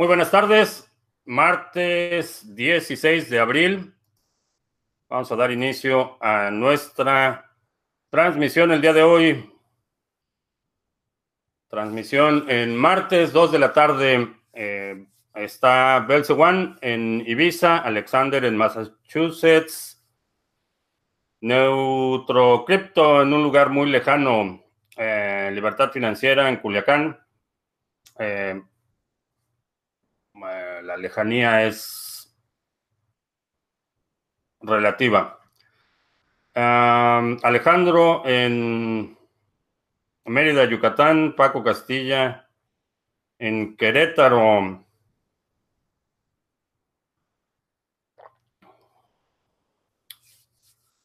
Muy buenas tardes, martes 16 de abril. Vamos a dar inicio a nuestra transmisión el día de hoy. Transmisión en martes 2 de la tarde. Eh, está Belse One en Ibiza, Alexander en Massachusetts, Neutrocrypto en un lugar muy lejano, eh, Libertad Financiera en Culiacán. Eh, la lejanía es relativa. Alejandro en Mérida, Yucatán, Paco Castilla en Querétaro.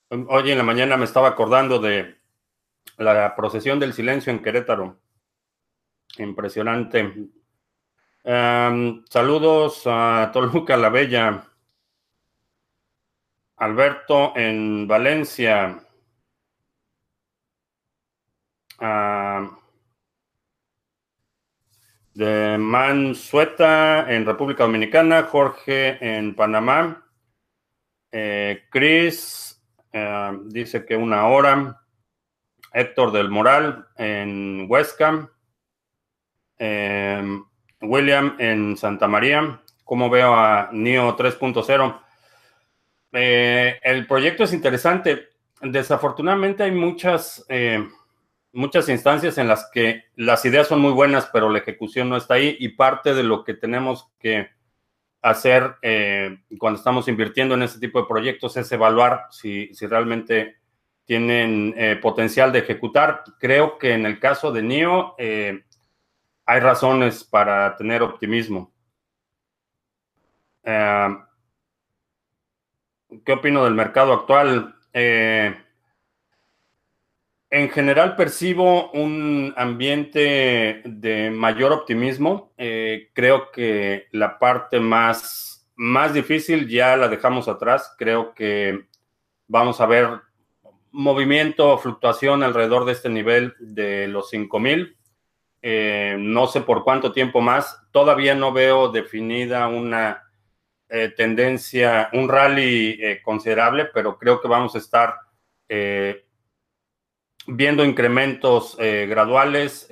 Hoy en la mañana me estaba acordando de la procesión del silencio en Querétaro. Impresionante. Saludos a Toluca la Bella. Alberto en Valencia. de Mansueta en República Dominicana. Jorge en Panamá. Eh, Chris dice que una hora. Héctor del Moral en Huesca. Em, William en Santa María. ¿Cómo veo a NIO 3.0? Eh, el proyecto es interesante. Desafortunadamente hay muchas, eh, muchas instancias en las que las ideas son muy buenas, pero la ejecución no está ahí y parte de lo que tenemos que hacer eh, cuando estamos invirtiendo en este tipo de proyectos es evaluar si, si realmente tienen potencial de ejecutar. Creo que en el caso de NIO hay razones para tener optimismo. Eh, ¿Qué opino del mercado actual? Eh, en general percibo un ambiente de mayor optimismo. Eh, creo que la parte más, más difícil ya la dejamos atrás. Creo que vamos a ver movimiento fluctuación alrededor de este nivel de los 5000. Eh, no sé por cuánto tiempo más. Todavía no veo definida una eh, tendencia, un rally eh, considerable, pero creo que vamos a estar viendo incrementos graduales.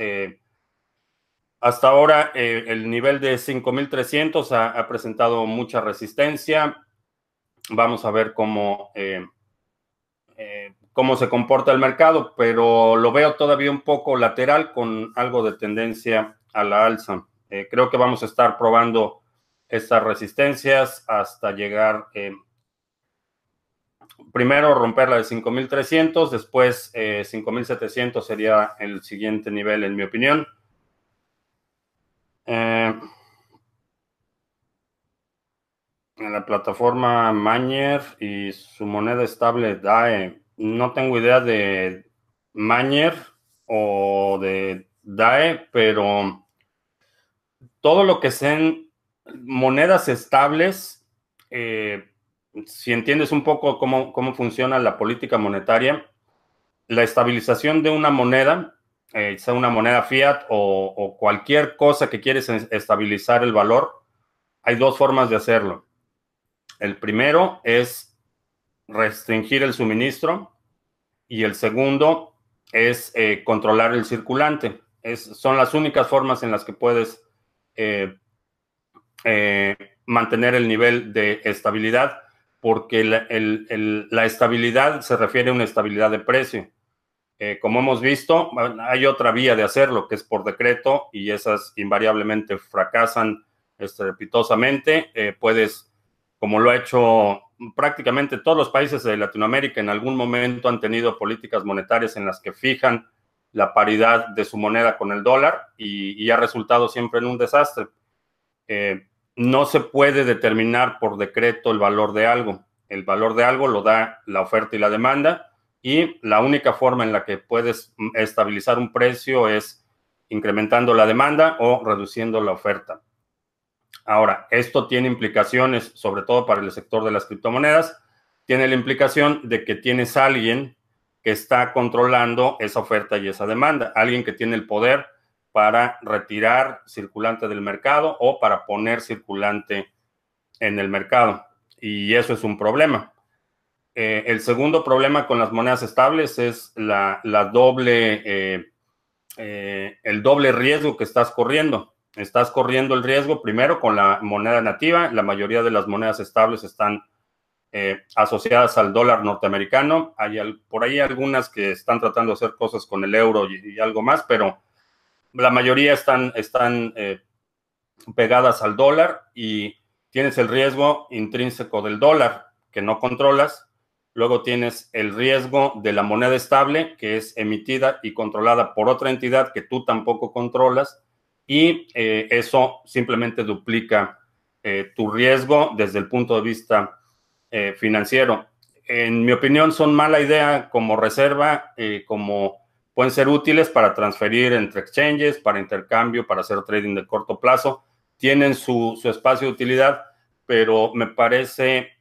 hasta ahora el nivel de 5.300 ha, ha, presentado mucha resistencia. Vamos a ver cómo cómo se comporta el mercado, pero lo veo todavía un poco lateral con algo de tendencia a la alza. Eh, creo que vamos a estar probando estas resistencias hasta llegar, eh, primero romper la de 5.300, después 5.700 eh, sería el siguiente nivel en mi opinión. En la plataforma Mañer y su moneda estable DAE no tengo idea de Mañer o de DAE, pero todo lo que sean monedas estables, eh, si entiendes un poco cómo, funciona la política monetaria, la estabilización de una moneda, eh, sea una moneda fiat o, o cualquier cosa que quieres estabilizar el valor, hay dos formas de hacerlo. El primero es restringir el suministro y el segundo es eh, controlar el circulante. Son las únicas formas en las que puedes eh, eh, mantener el nivel de estabilidad, porque la, estabilidad se refiere a una estabilidad de precio. como hemos visto, hay otra vía de hacerlo, que es por decreto, y esas invariablemente fracasan estrepitosamente. puedes, como lo ha hecho prácticamente todos los países de Latinoamérica en algún momento han tenido políticas monetarias en las que fijan la paridad de su moneda con el dólar y, ha resultado siempre en un desastre. Eh, no se puede determinar por decreto el valor de algo. El valor de algo lo da la oferta y la demanda y la única forma en la que puedes estabilizar un precio es incrementando la demanda o reduciendo la oferta. Ahora, esto tiene implicaciones, sobre todo para el sector de las criptomonedas, tiene la implicación de que tienes alguien que está controlando esa oferta y esa demanda, alguien que tiene el poder para retirar circulante del mercado o para poner circulante en el mercado. Y eso es un problema. Eh, el segundo problema con las monedas estables es la, doble, eh, eh, el doble riesgo que estás corriendo. Estás corriendo el riesgo primero con la moneda nativa. La mayoría de las monedas estables están asociadas al dólar norteamericano. Hay por ahí algunas que están tratando de hacer cosas con el euro y, algo más, pero la mayoría están, están pegadas al dólar y tienes el riesgo intrínseco del dólar que no controlas Luego tienes el riesgo de la moneda estable, que es emitida y controlada por otra entidad que tú tampoco controlas. Y eh, eso simplemente duplica eh, tu riesgo desde el punto de vista eh, financiero. En mi opinión, son mala idea como reserva, como pueden ser útiles para transferir entre exchanges, para intercambio, para hacer trading de corto plazo. Tienen su, su espacio de utilidad, pero me parece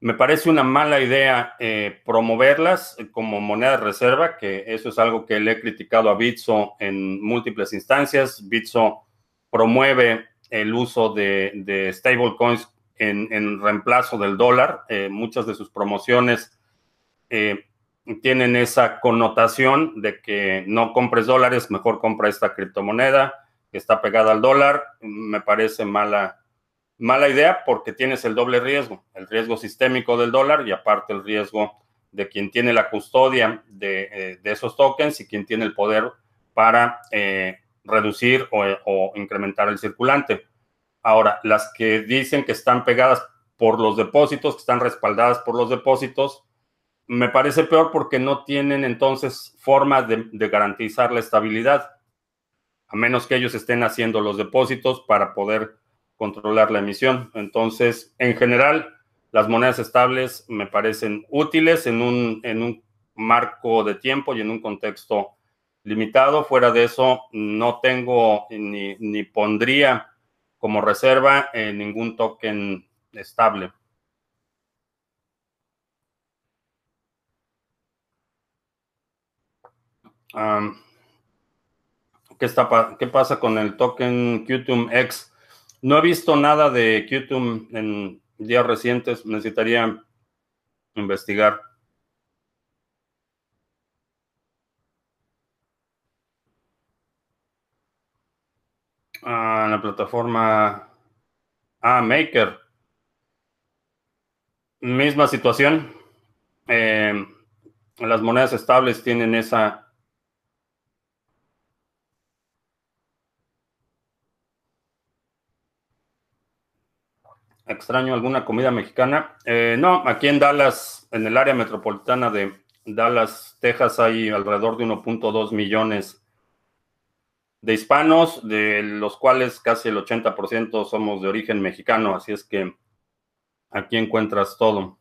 me parece una mala idea eh, promoverlas como moneda de reserva, que eso es algo que le he criticado a Bitso en múltiples instancias. Bitso promueve el uso de, stablecoins en, reemplazo del dólar. Eh, muchas de sus promociones eh, tienen esa connotación de que no compres dólares, mejor compra esta criptomoneda que está pegada al dólar. Me parece mala Mala idea porque tienes el doble riesgo, el riesgo sistémico del dólar y aparte el riesgo de quien tiene la custodia de, eh, esos tokens y quien tiene el poder para eh, reducir o, incrementar el circulante. Ahora, las que dicen que están pegadas por los depósitos, que están respaldadas por los depósitos, me parece peor porque no tienen entonces forma de garantizar la estabilidad, a menos que ellos estén haciendo los depósitos para poder controlar la emisión. Entonces, en general, las monedas estables me parecen útiles en un, en un marco de tiempo y en un contexto limitado. Fuera de eso, no tengo ni, ni pondría como reserva en ningún token estable. ¿qué, está, ¿Qué pasa con el token Qtum X? No he visto nada de Qtum en días recientes. Necesitaría investigar. Ah, la plataforma. Ah, Maker. Misma situación. Eh, las monedas estables tienen esa extraño alguna comida mexicana. Eh, no, aquí en Dallas, en el área metropolitana de Dallas, Texas, hay alrededor de 1.2 millones de hispanos, de los cuales casi el 80% somos de origen mexicano, así es que aquí encuentras todo.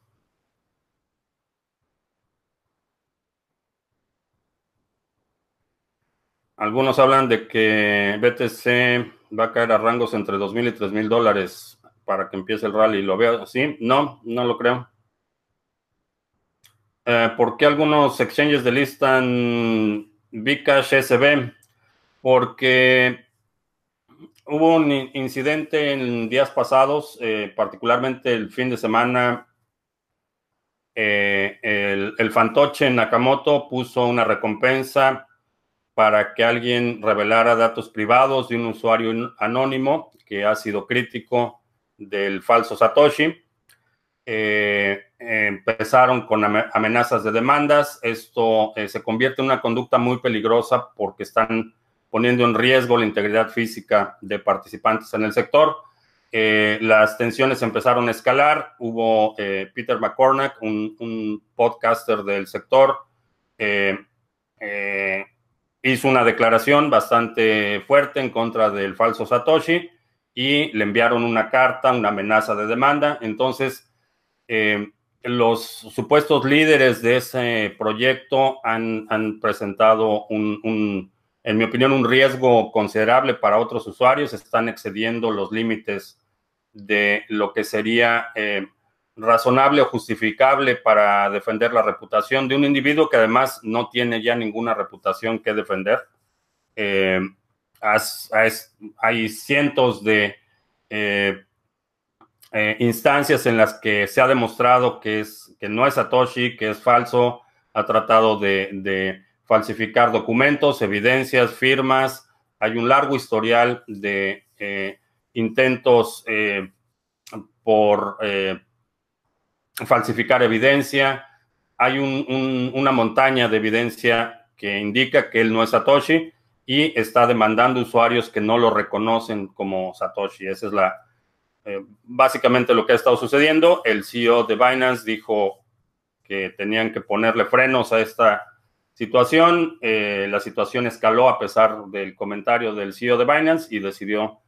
Algunos hablan de que BTC va a caer a rangos entre 2.000 y 3.000 dólares para que empiece el rally. ¿Lo veo así? No, no lo creo. Eh, ¿Por qué algunos exchanges delistan Bcash SB? Porque hubo un incidente en días pasados, eh, particularmente el fin de semana. Eh, el, el, fantoche Nakamoto puso una recompensa para que alguien revelara datos privados de un usuario anónimo que ha sido crítico del falso Satoshi. Eh, empezaron con amenazas de demandas. Esto eh, se convierte en una conducta muy peligrosa porque están poniendo en riesgo la integridad física de participantes en el sector. Eh, las tensiones empezaron a escalar. Hubo Peter McCormack, un, un, podcaster del sector, hizo una declaración bastante fuerte en contra del falso Satoshi y le enviaron una carta, una amenaza de demanda. Entonces, eh, los supuestos líderes de ese proyecto han, presentado un, en mi opinión, un riesgo considerable para otros usuarios. Están excediendo los límites de lo que sería eh, razonable o justificable para defender la reputación de un individuo que además no tiene ya ninguna reputación que defender. Hay cientos de instancias en las que se ha demostrado que, es, que no es Satoshi, que es falso, ha tratado de falsificar documentos, evidencias, firmas. Hay un largo historial de eh, intentos eh, por eh, falsificar evidencia. Hay una montaña de evidencia que indica que él no es Satoshi y está demandando usuarios que no lo reconocen como Satoshi. Esa es la básicamente lo que ha estado sucediendo. El CEO de Binance dijo que tenían que ponerle frenos a esta situación. Eh, la situación escaló a pesar del comentario del CEO de Binance y decidió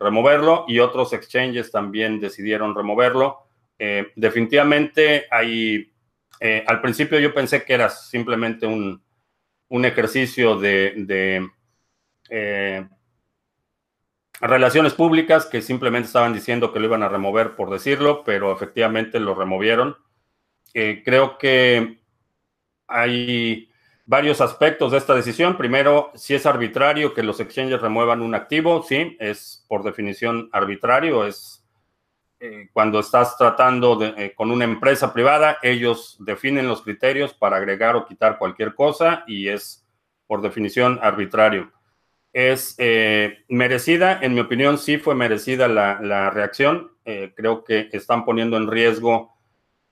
removerlo y otros exchanges también decidieron removerlo. Eh, definitivamente hay, eh, al principio yo pensé que era simplemente un, ejercicio de, relaciones públicas que simplemente estaban diciendo que lo iban a remover por decirlo, pero efectivamente lo removieron. creo que hay varios aspectos de esta decisión. Primero, si es arbitrario que los exchanges remuevan un activo, sí, es por definición arbitrario, es eh, cuando estás tratando eh, con una empresa privada, ellos definen los criterios para agregar o quitar cualquier cosa y es por definición arbitrario. Es eh, merecida, en mi opinión, sí fue merecida la, reacción. creo que están poniendo en riesgo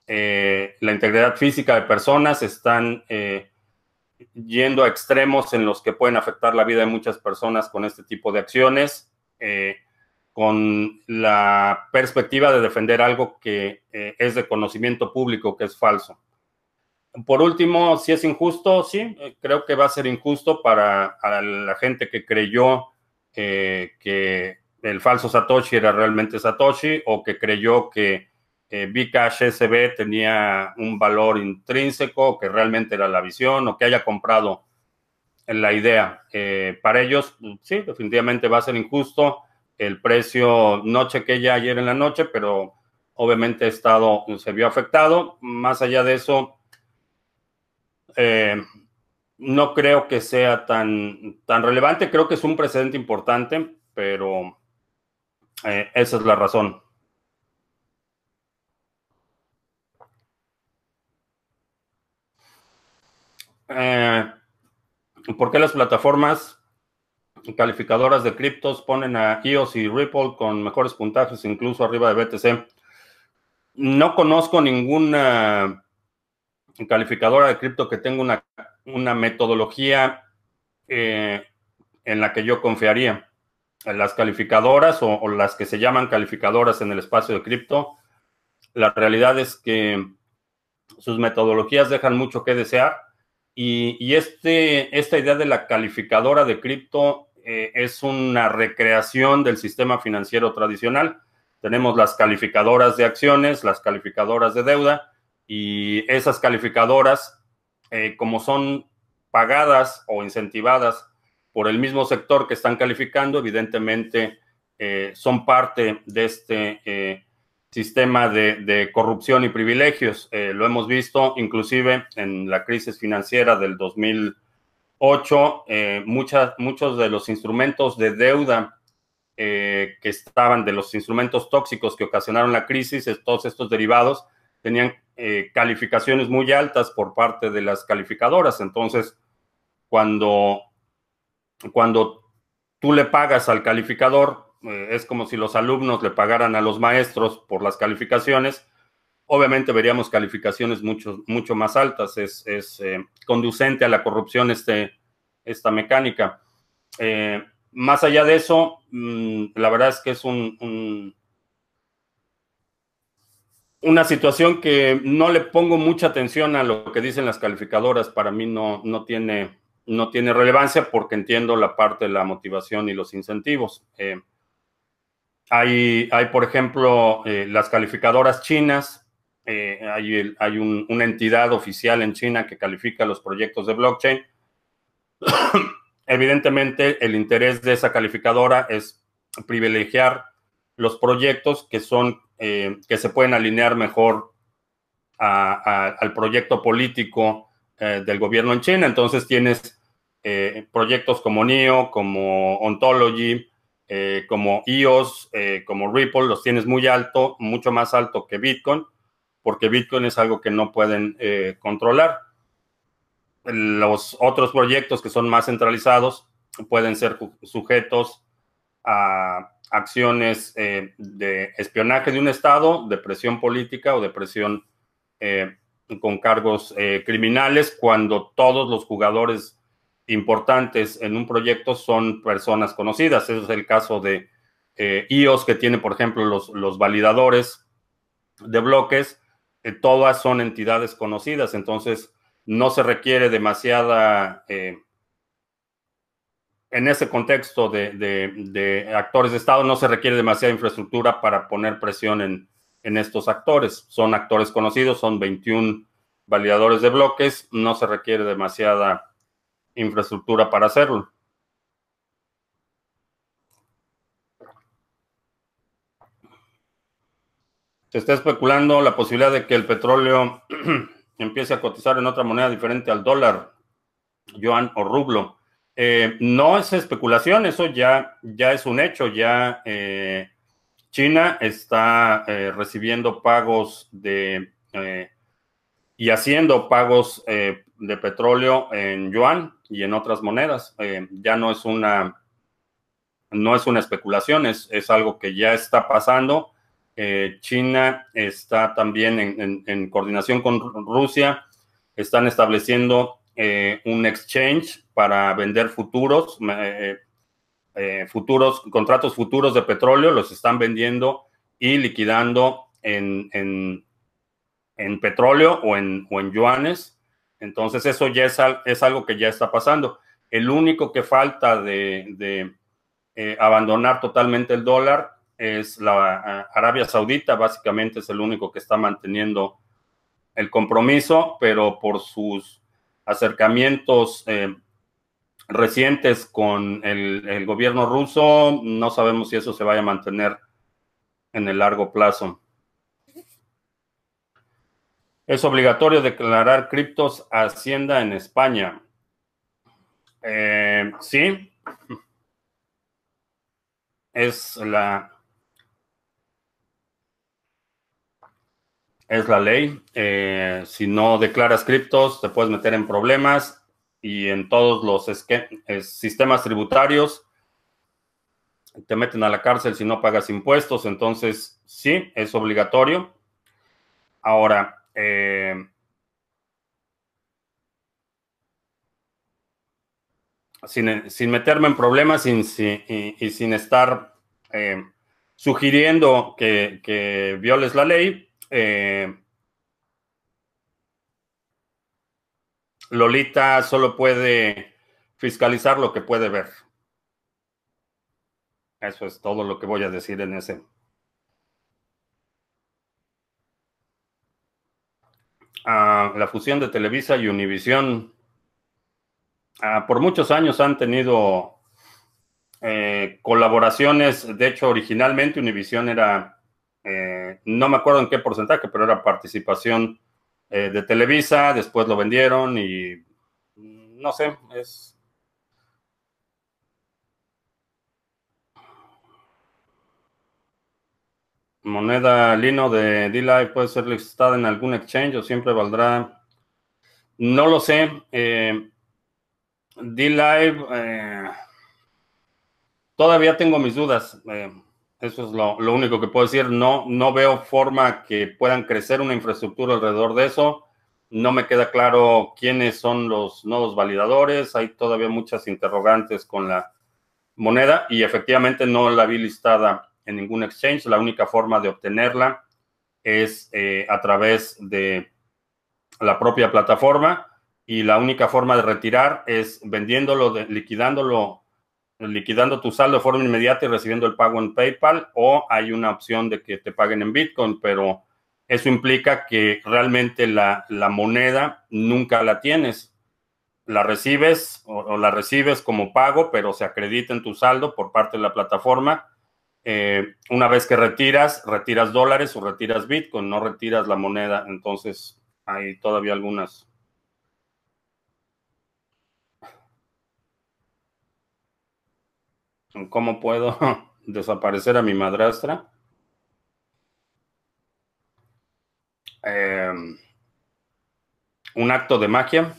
la integridad física de personas, están yendo a extremos en los que pueden afectar la vida de muchas personas con este tipo de acciones, eh, con la perspectiva de defender algo que eh, es de conocimiento público, que es falso. Por último, si es injusto, sí, eh, creo que va a ser injusto para, la gente que creyó que el falso Satoshi era realmente Satoshi o que creyó que eh, Bcash SB tenía un valor intrínseco, que realmente era la visión, o que haya comprado la idea. Eh, para ellos, sí, definitivamente va a ser injusto. El precio no chequé ya ayer en la noche, pero obviamente estado se vio afectado. Más allá de eso, eh, no creo que sea tan, tan relevante. Creo que es un precedente importante, pero esa es la razón. Eh, ¿Por qué las plataformas calificadoras de criptos ponen a EOS y Ripple con mejores puntajes, incluso arriba de BTC? No conozco ninguna calificadora de cripto que tenga una, una metodología eh, en la que yo confiaría. Las calificadoras o, las que se llaman calificadoras en el espacio de cripto, la realidad es que sus metodologías dejan mucho que desear y, este, esta idea de la calificadora de cripto eh, es una recreación del sistema financiero tradicional. Tenemos las calificadoras de acciones, las calificadoras de deuda, y esas calificadoras, eh, como son pagadas o incentivadas por el mismo sector que están calificando, evidentemente eh, son parte de este sistema de, corrupción y privilegios. Eh, lo hemos visto inclusive en la crisis financiera del 2008. Eh, muchos de los instrumentos de deuda eh, que estaban, de los instrumentos tóxicos que ocasionaron la crisis, todos estos derivados, tenían calificaciones muy altas por parte de las calificadoras. Entonces, cuando, cuando tú le pagas al calificador, eh, es como si los alumnos le pagaran a los maestros por las calificaciones. Obviamente veríamos calificaciones mucho, mucho más altas. Es, eh, conducente a la corrupción este, esta mecánica. Eh, más allá de eso, mm, la verdad es que es un, una situación que no le pongo mucha atención a lo que dicen las calificadoras. Para mí no, no, tiene, no tiene relevancia porque entiendo la parte de la motivación y los incentivos. Hay, hay por ejemplo, eh, las calificadoras chinas. Eh, hay, hay una entidad oficial en China que califica los proyectos de blockchain. Evidentemente, el interés de esa calificadora es privilegiar los proyectos que son eh, que se pueden alinear mejor al proyecto político del gobierno en China. Entonces tienes eh, proyectos como NEO, como Ontology, eh, como EOS, eh, como Ripple, los tienes muy alto, mucho más alto que Bitcoin, porque Bitcoin es algo que no pueden controlar. Los otros proyectos que son más centralizados pueden ser sujetos a acciones de espionaje de un Estado, de presión política o de presión con cargos criminales, cuando todos los jugadores importantes en un proyecto son personas conocidas. Ese es el caso de eh, IOS, que tiene, por ejemplo, los, los validadores de bloques. Eh, todas son entidades conocidas, entonces no se requiere demasiada, eh, en ese contexto de, actores de Estado, no se requiere demasiada infraestructura para poner presión en, en estos actores. Son actores conocidos, son 21 validadores de bloques, no se requiere demasiada infraestructura para hacerlo. Se está especulando la posibilidad de que el petróleo empiece a cotizar en otra moneda diferente al dólar, yuan o rublo. Eh, no es especulación, eso ya, ya es un hecho. Ya eh, China está eh, recibiendo pagos de y haciendo pagos de petróleo en yuan y en otras monedas. Ya no es una, no es una especulación, es, es algo que ya está pasando. China está también en, coordinación con Rusia, están estableciendo eh, un exchange para vender futuros, futuros, contratos futuros de petróleo, los están vendiendo y liquidando en, en, en petróleo o en, o en yuanes entonces eso ya es, algo que ya está pasando. El único que falta de, eh, abandonar totalmente el dólar es la Arabia Saudita, básicamente es el único que está manteniendo el compromiso, pero por sus acercamientos eh, recientes con el, gobierno ruso, no sabemos si eso se vaya a mantener en el largo plazo. Es obligatorio declarar criptos a Hacienda en España. Eh, sí. Es la. Es la ley. Eh, si no declaras criptos, te puedes meter en problemas y en todos los sistemas tributarios te meten a la cárcel si no pagas impuestos. Entonces, sí, es obligatorio. Ahora, eh, sin, meterme en problemas sin, y, sin estar eh, sugiriendo que, violes la ley, eh, Lolita solo puede fiscalizar lo que puede ver. Eso es todo lo que voy a decir en ese la fusión de Televisa y Univisión. por muchos años han tenido eh, colaboraciones. De hecho, originalmente Univisión era, eh, no me acuerdo en qué porcentaje, pero era participación eh, de Televisa. Después lo vendieron y mm, no sé, es moneda Lino de D-Live puede ser listada en algún exchange o siempre valdrá. No lo sé. Eh, D-Live, eh, todavía tengo mis dudas. Eso es lo, único que puedo decir. No, no veo forma que puedan crecer una infraestructura alrededor de eso. No me queda claro quiénes son los nuevos validadores. Hay todavía muchas interrogantes con la moneda y efectivamente no la vi listada en ningún exchange. La única forma de obtenerla es eh, a través de la propia plataforma y la única forma de retirar es vendiéndolo, liquidándolo, liquidando tu saldo de forma inmediata y recibiendo el pago en PayPal o hay una opción de que te paguen en Bitcoin, pero eso implica que realmente la, moneda nunca la tienes. La recibes o, la recibes como pago, pero se acredita en tu saldo por parte de la plataforma eh, una vez que retiras, retiras dólares o retiras Bitcoin, no retiras la moneda. Entonces, hay todavía algunas. ¿Cómo puedo desaparecer a mi madrastra? Em, un acto de magia.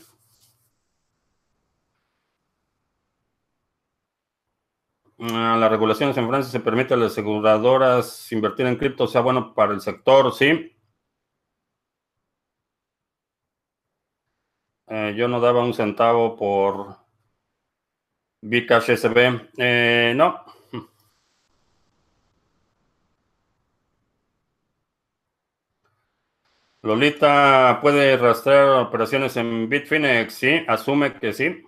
Ah, las regulaciones en Francia se permite a las aseguradoras invertir en cripto, sea bueno para el sector, sí. Eh, yo no daba un centavo por Bcash SB. Eh, no. Lolita puede rastrear operaciones en Bitfinex, sí, asume que sí.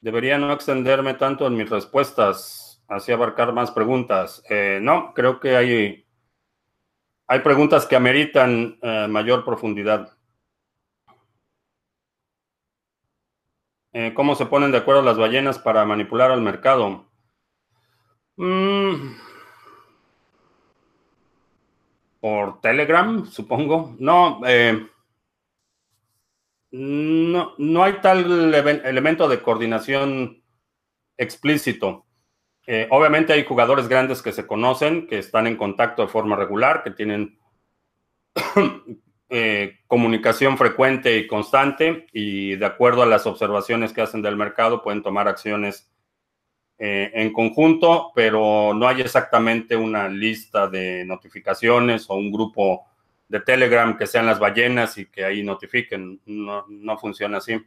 Debería no extenderme tanto en mis respuestas, así abarcar más preguntas. Eh, no, creo que hay, hay preguntas que ameritan eh, mayor profundidad. Eh, ¿Cómo se ponen de acuerdo las ballenas para manipular al mercado? Mm. por Telegram, supongo. No, eh, no, no, hay tal elemento de coordinación explícito. Eh, obviamente hay jugadores grandes que se conocen, que están en contacto de forma regular, que tienen eh, comunicación frecuente y constante y de acuerdo a las observaciones que hacen del mercado pueden tomar acciones eh, en conjunto, pero no hay exactamente una lista de notificaciones o un grupo de Telegram que sean las ballenas y que ahí notifiquen. No, no funciona así.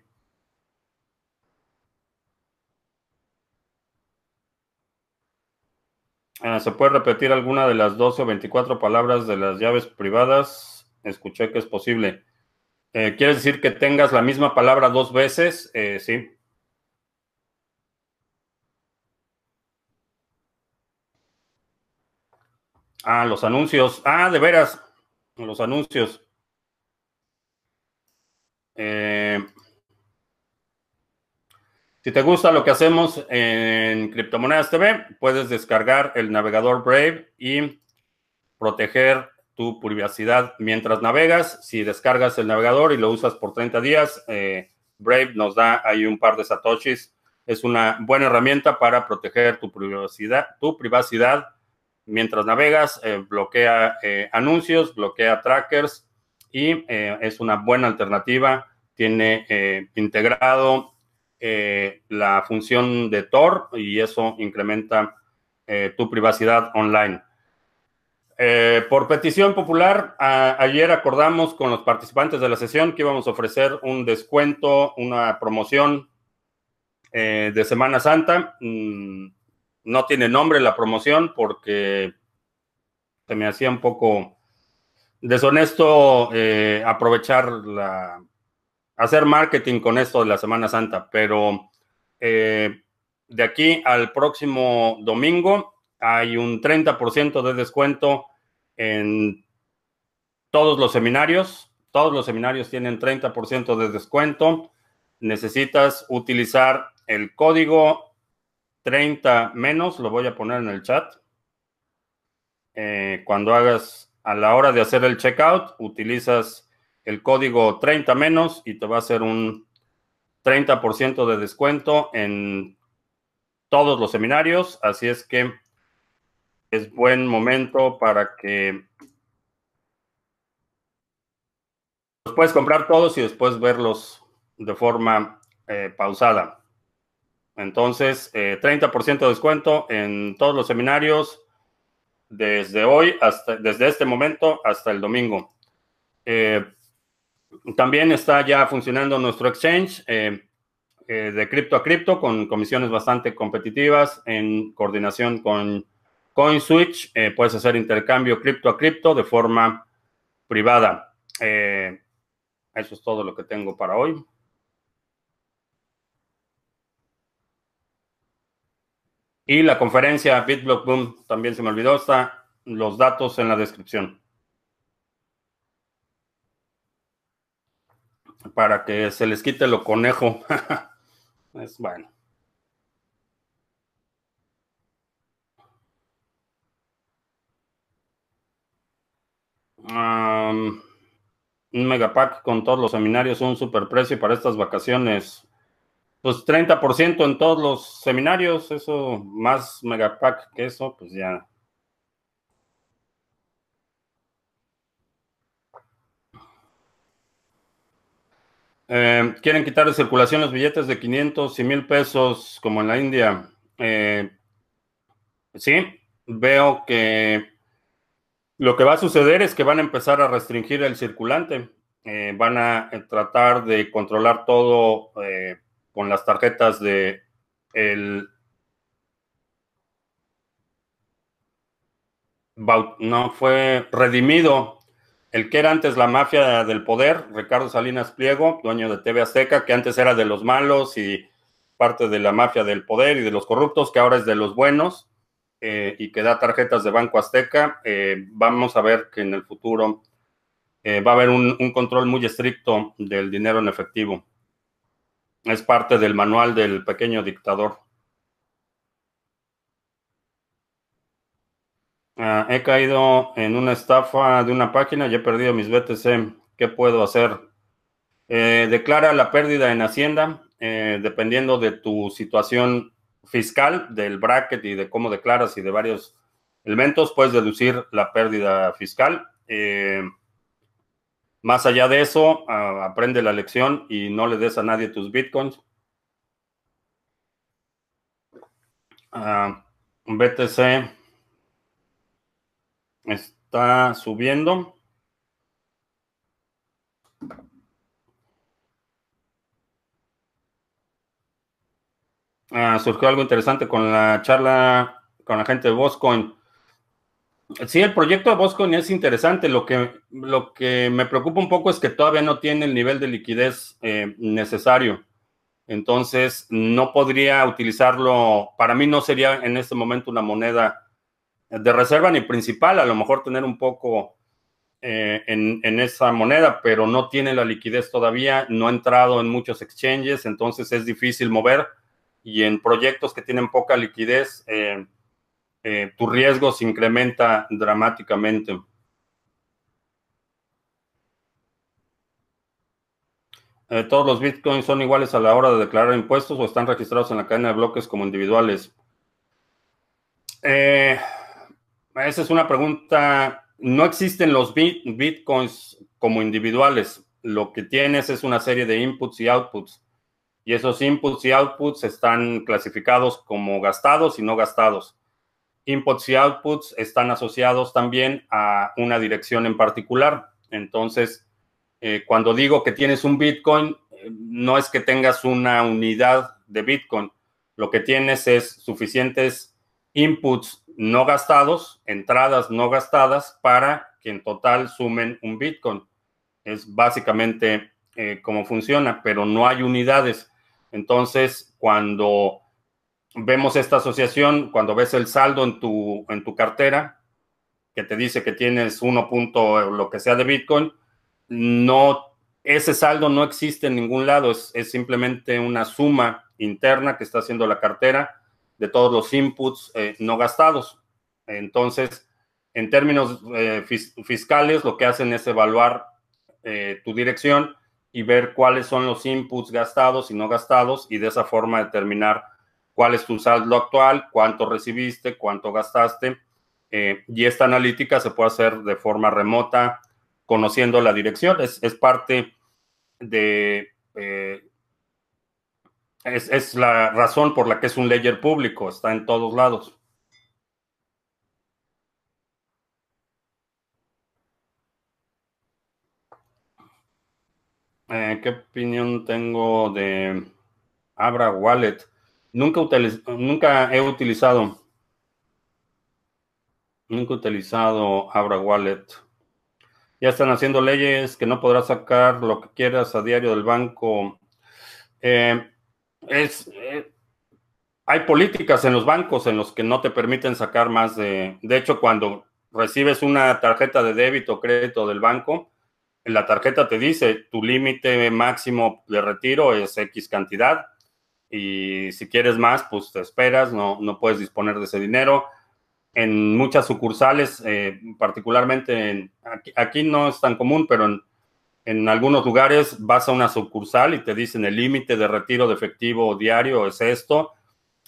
¿Se puede repetir alguna de las 12 o 24 palabras de las llaves privadas? Escuché que es posible. Eh, ¿Quieres decir que tengas la misma palabra dos veces? Eh, sí. Ah, los anuncios. Ah, de veras, los anuncios. Eh, si te gusta lo que hacemos en Criptomonedas TV, puedes descargar el navegador Brave y proteger tu privacidad mientras navegas. Si descargas el navegador y lo usas por 30 días, eh, Brave nos da ahí un par de satoshis. Es una buena herramienta para proteger tu privacidad, tu privacidad mientras navegas, eh, bloquea eh, anuncios, bloquea trackers y eh, es una buena alternativa. Tiene integrado la función de Tor y eso incrementa tu privacidad online. por petición popular, ayer acordamos con los participantes de la sesión que íbamos a ofrecer un descuento, una promoción de Semana Santa. Mm, no tiene nombre la promoción porque se me hacía un poco deshonesto eh, aprovechar la, hacer marketing con esto de la Semana Santa, pero eh, de aquí al próximo domingo hay un 30% de descuento en todos los seminarios. Todos los seminarios tienen 30% de descuento. Necesitas utilizar el código 30 menos, lo voy a poner en el chat. Eh, cuando hagas, a la hora de hacer el checkout, utilizas el código 30 menos y te va a hacer un 30% de descuento en todos los seminarios. Así es que es buen momento para que los puedes comprar todos y después verlos de forma eh, pausada. Entonces, 30% eh, de descuento en todos los seminarios desde hoy hasta, desde este momento hasta el domingo. Eh, también está ya funcionando nuestro exchange eh, de cripto a cripto con comisiones bastante competitivas en coordinación con CoinSwitch. puedes hacer intercambio cripto a cripto de forma privada. eso es todo lo que tengo para hoy. Y la conferencia BitBlock Boom, también se me olvidó, está los datos en la descripción. Para que se les quite lo conejo. es bueno. un megapack con todos los seminarios, un superprecio para estas vacaciones. Pues 30% en todos los seminarios, eso más megapack que eso, pues ya. Eh, quieren quitar de circulación los billetes de 500 y 1000 pesos como en la India. Eh, sí, veo que lo que va a suceder es que van a empezar a restringir el circulante. Eh, van a tratar de controlar todo con las tarjetas de el no fue redimido el que era antes la mafia del poder, Ricardo Salinas Pliego, dueño de TV Azteca, que antes era de los malos y parte de la mafia del poder y de los corruptos, que ahora es de los buenos eh, y que da tarjetas de Banco Azteca. Eh, vamos a ver que en el futuro eh, va a haber un, un, control muy estricto del dinero en efectivo. Es parte del manual del pequeño dictador. Ah, he caído en una estafa de una página y he perdido mis BTC. ¿Qué puedo hacer? Eh, declara la pérdida en Hacienda, eh, dependiendo de tu situación fiscal, del bracket y de cómo declaras y de varios elementos, puedes deducir la pérdida fiscal. Eh, más allá de eso, ah, aprende la lección y no le des a nadie tus bitcoins. Ah, BTC Está subiendo. Ah, surgió algo interesante con la charla con la gente de Boscoin. Sí, el proyecto de Boscoin es interesante. Lo que, lo que me preocupa un poco es que todavía no tiene el nivel de liquidez eh, necesario. Entonces, no podría utilizarlo. Para mí no sería en este momento una moneda de reserva ni principal, a lo mejor tener un poco eh, en, esa moneda, pero no tiene la liquidez todavía, no ha entrado en muchos exchanges, entonces es difícil mover y en proyectos que tienen poca liquidez, eh, eh, tu riesgo se incrementa dramáticamente. ¿Todos los bitcoins son iguales a la hora de declarar impuestos o están registrados en la cadena de bloques como individuales? Eh, esa es una pregunta. No existen los bitcoins como individuales. Lo que tienes es una serie de inputs y outputs. Y esos inputs y outputs están clasificados como gastados y no gastados. Inputs y outputs están asociados también a una dirección en particular. Entonces, eh, cuando digo que tienes un Bitcoin, eh, no es que tengas una unidad de Bitcoin. Lo que tienes es suficientes inputs no gastados, entradas no gastadas para que en total sumen un Bitcoin. Es básicamente eh, cómo funciona, pero no hay unidades. Entonces, cuando vemos esta asociación, cuando ves el saldo en tu, en tu cartera, que te dice que tienes 1 punto lo que sea de Bitcoin, no, ese saldo no existe en ningún lado, es, es simplemente una suma interna que está haciendo la cartera de todos los inputs eh, no gastados. Entonces, en términos eh, fiscales, lo que hacen es evaluar eh, tu dirección y ver cuáles son los inputs gastados y no gastados y de esa forma determinar cuál es tu saldo actual, cuánto recibiste, cuánto gastaste. y esta analítica se puede hacer de forma remota, conociendo la dirección. Es, es parte de es, la razón por la que es un ledger público, está en todos lados. Eh, ¿Qué opinión tengo de Abra Wallet? Nunca, nunca he utilizado. Nunca he utilizado Abra Wallet. Ya están haciendo leyes que no podrás sacar lo que quieras a diario del banco. Eh, es, eh, hay políticas en los bancos en los que no te permiten sacar más de, de hecho, cuando recibes una tarjeta de débito o crédito del banco, en la tarjeta te dice tu límite máximo de retiro es X cantidad y si quieres más, pues te esperas, no, no puedes disponer de ese dinero. En muchas sucursales, eh, particularmente en, aquí, aquí, no es tan común, pero en En algunos lugares vas a una sucursal y te dicen el límite de retiro de efectivo diario es esto.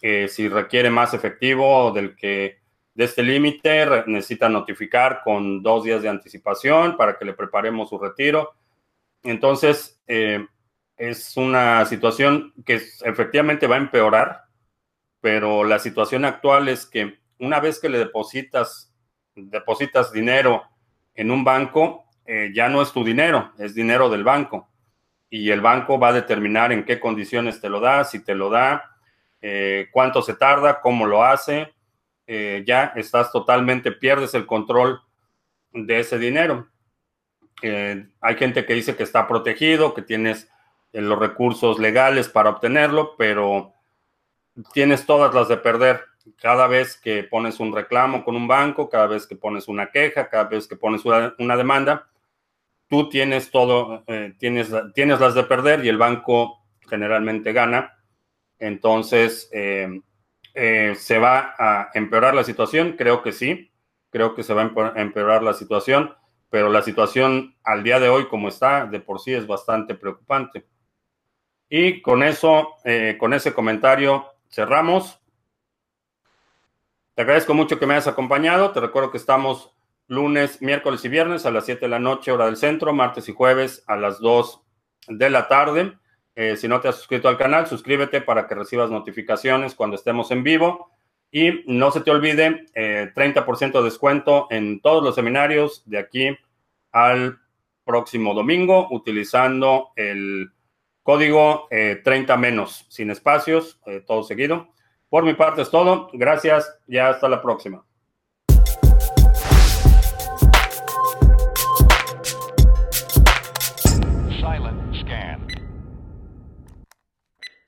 Eh, si requiere más efectivo del que de este límite, necesita notificar con dos días de anticipación para que le preparemos su retiro. Entonces, eh, es una situación que efectivamente va a empeorar, pero la situación actual es que una vez que le depositas, depositas dinero en un banco, eh, ya no es tu dinero, es dinero del banco. Y el banco va a determinar en qué condiciones te lo da, si te lo da, eh, cuánto se tarda, cómo lo hace. Eh, ya estás totalmente, pierdes el control de ese dinero. hay gente que dice que está protegido, que tienes los recursos legales para obtenerlo, pero tienes todas las de perder cada vez que pones un reclamo con un banco, cada vez que pones una queja, cada vez que pones una demanda, tú tienes todo, eh, tienes, tienes las de perder y el banco generalmente gana. Entonces, eh, eh, ¿se va a empeorar la situación? Creo que sí, creo que se va a empeorar la situación, pero la situación al día de hoy como está, de por sí es bastante preocupante. Y con eso, con ese comentario, cerramos. Te agradezco mucho que me hayas acompañado. Te recuerdo que estamos lunes, miércoles y viernes a las 7 de la noche, hora del centro, martes y jueves a las 2 de la tarde. Eh, si no te has suscrito al canal, suscríbete para que recibas notificaciones cuando estemos en vivo. Y no se te olvide, 30% eh, de descuento en todos los seminarios de aquí al próximo domingo, utilizando el código 30 eh, menos, sin espacios, todo seguido. Por mi parte es todo. Gracias y hasta la próxima.